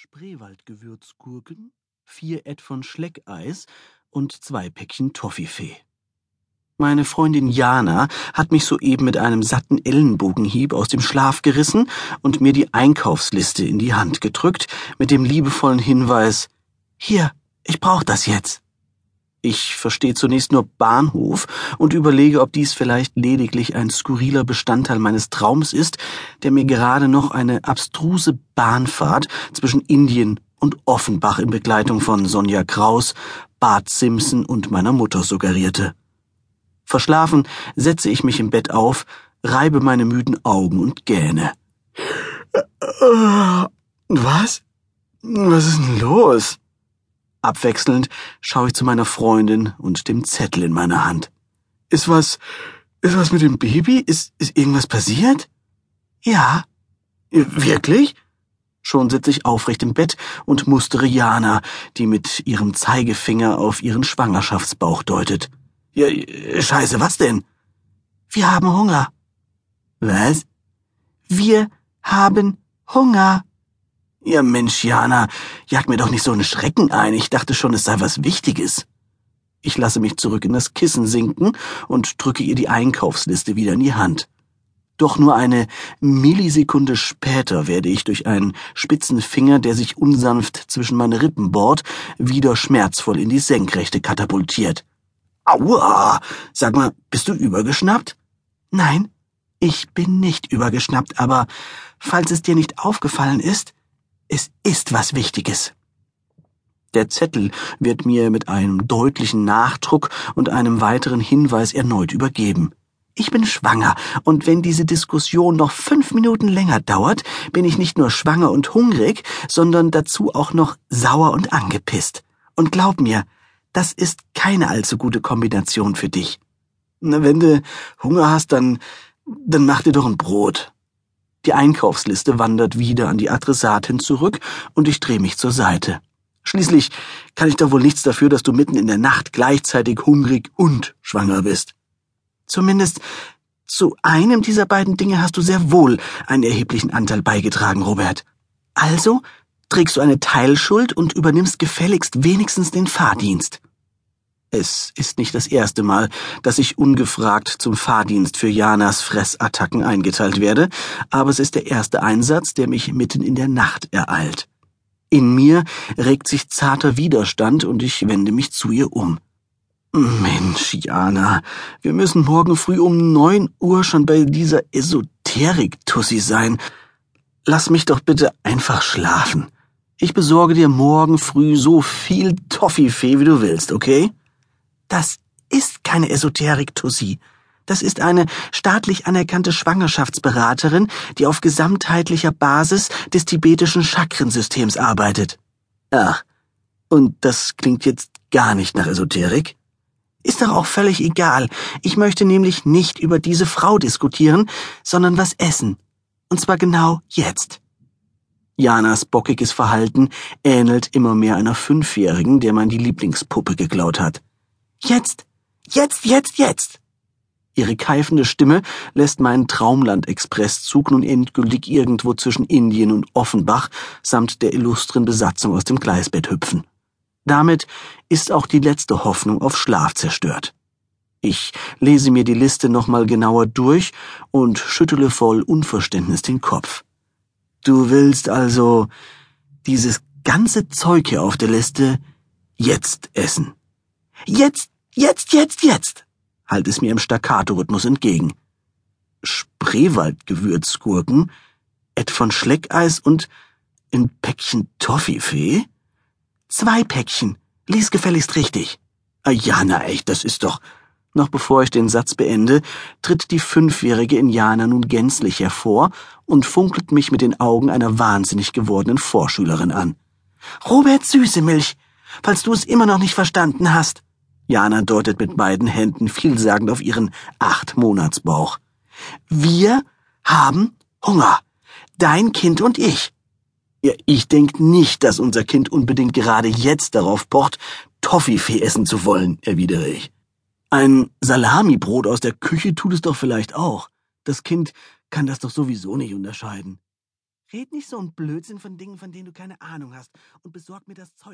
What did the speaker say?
Spreewaldgewürzgurken, vier Ed von Schleckeis und zwei Päckchen Toffifee. Meine Freundin Jana hat mich soeben mit einem satten Ellenbogenhieb aus dem Schlaf gerissen und mir die Einkaufsliste in die Hand gedrückt mit dem liebevollen Hinweis Hier, ich brauch das jetzt. Ich verstehe zunächst nur Bahnhof und überlege, ob dies vielleicht lediglich ein skurriler Bestandteil meines Traums ist, der mir gerade noch eine abstruse Bahnfahrt zwischen Indien und Offenbach in Begleitung von Sonja Kraus, Bart Simpson und meiner Mutter suggerierte. Verschlafen setze ich mich im Bett auf, reibe meine müden Augen und gähne. Was? Was ist denn los? Abwechselnd schaue ich zu meiner Freundin und dem Zettel in meiner Hand. Ist was, ist was mit dem Baby? Ist, ist irgendwas passiert? Ja. Wirklich? Schon sitze ich aufrecht im Bett und mustere Jana, die mit ihrem Zeigefinger auf ihren Schwangerschaftsbauch deutet. Ja, scheiße, was denn? Wir haben Hunger. Was? Wir haben Hunger. Ja, Mensch, Jana, jag mir doch nicht so einen Schrecken ein. Ich dachte schon, es sei was Wichtiges. Ich lasse mich zurück in das Kissen sinken und drücke ihr die Einkaufsliste wieder in die Hand. Doch nur eine Millisekunde später werde ich durch einen spitzen Finger, der sich unsanft zwischen meine Rippen bohrt, wieder schmerzvoll in die Senkrechte katapultiert. Aua! Sag mal, bist du übergeschnappt? Nein, ich bin nicht übergeschnappt, aber falls es dir nicht aufgefallen ist, es ist was Wichtiges. Der Zettel wird mir mit einem deutlichen Nachdruck und einem weiteren Hinweis erneut übergeben. Ich bin schwanger, und wenn diese Diskussion noch fünf Minuten länger dauert, bin ich nicht nur schwanger und hungrig, sondern dazu auch noch sauer und angepisst. Und glaub mir, das ist keine allzu gute Kombination für dich. Na, wenn du Hunger hast, dann, dann mach dir doch ein Brot. Die Einkaufsliste wandert wieder an die Adressatin zurück und ich drehe mich zur Seite. Schließlich kann ich doch wohl nichts dafür, dass du mitten in der Nacht gleichzeitig hungrig und schwanger bist. Zumindest zu einem dieser beiden Dinge hast du sehr wohl einen erheblichen Anteil beigetragen, Robert. Also trägst du eine Teilschuld und übernimmst gefälligst wenigstens den Fahrdienst. Es ist nicht das erste Mal, dass ich ungefragt zum Fahrdienst für Janas Fressattacken eingeteilt werde, aber es ist der erste Einsatz, der mich mitten in der Nacht ereilt. In mir regt sich zarter Widerstand und ich wende mich zu ihr um. Mensch, Jana, wir müssen morgen früh um neun Uhr schon bei dieser Esoterik-Tussi sein. Lass mich doch bitte einfach schlafen. Ich besorge dir morgen früh so viel Toffifee, wie du willst, okay? Das ist keine Esoterik, Tussi. Das ist eine staatlich anerkannte Schwangerschaftsberaterin, die auf gesamtheitlicher Basis des tibetischen Chakrensystems arbeitet. Ach, und das klingt jetzt gar nicht nach Esoterik? Ist doch auch völlig egal. Ich möchte nämlich nicht über diese Frau diskutieren, sondern was essen. Und zwar genau jetzt. Janas bockiges Verhalten ähnelt immer mehr einer Fünfjährigen, der man die Lieblingspuppe geklaut hat. Jetzt, jetzt, jetzt, jetzt. Ihre keifende Stimme lässt meinen Traumland-Expresszug nun endgültig irgendwo zwischen Indien und Offenbach samt der illustren Besatzung aus dem Gleisbett hüpfen. Damit ist auch die letzte Hoffnung auf Schlaf zerstört. Ich lese mir die Liste nochmal genauer durch und schüttele voll Unverständnis den Kopf. Du willst also dieses ganze Zeug hier auf der Liste jetzt essen. Jetzt, jetzt, jetzt, jetzt, halt es mir im Staccato-Rhythmus entgegen. Spreewaldgewürzgurken, Ed von Schleckeis und ein Päckchen Toffifee? Zwei Päckchen. Lies gefälligst richtig. Ah, echt, das ist doch. Noch bevor ich den Satz beende, tritt die fünfjährige Indianer nun gänzlich hervor und funkelt mich mit den Augen einer wahnsinnig gewordenen Vorschülerin an. Robert Süßemilch, falls du es immer noch nicht verstanden hast. Jana deutet mit beiden Händen vielsagend auf ihren Acht-Monats-Bauch. Wir haben Hunger. Dein Kind und ich. Ja, ich denk nicht, dass unser Kind unbedingt gerade jetzt darauf pocht, Toffifee essen zu wollen, erwidere ich. Ein Salamibrot aus der Küche tut es doch vielleicht auch. Das Kind kann das doch sowieso nicht unterscheiden. Red nicht so ein Blödsinn von Dingen, von denen du keine Ahnung hast, und besorg mir das Zeug.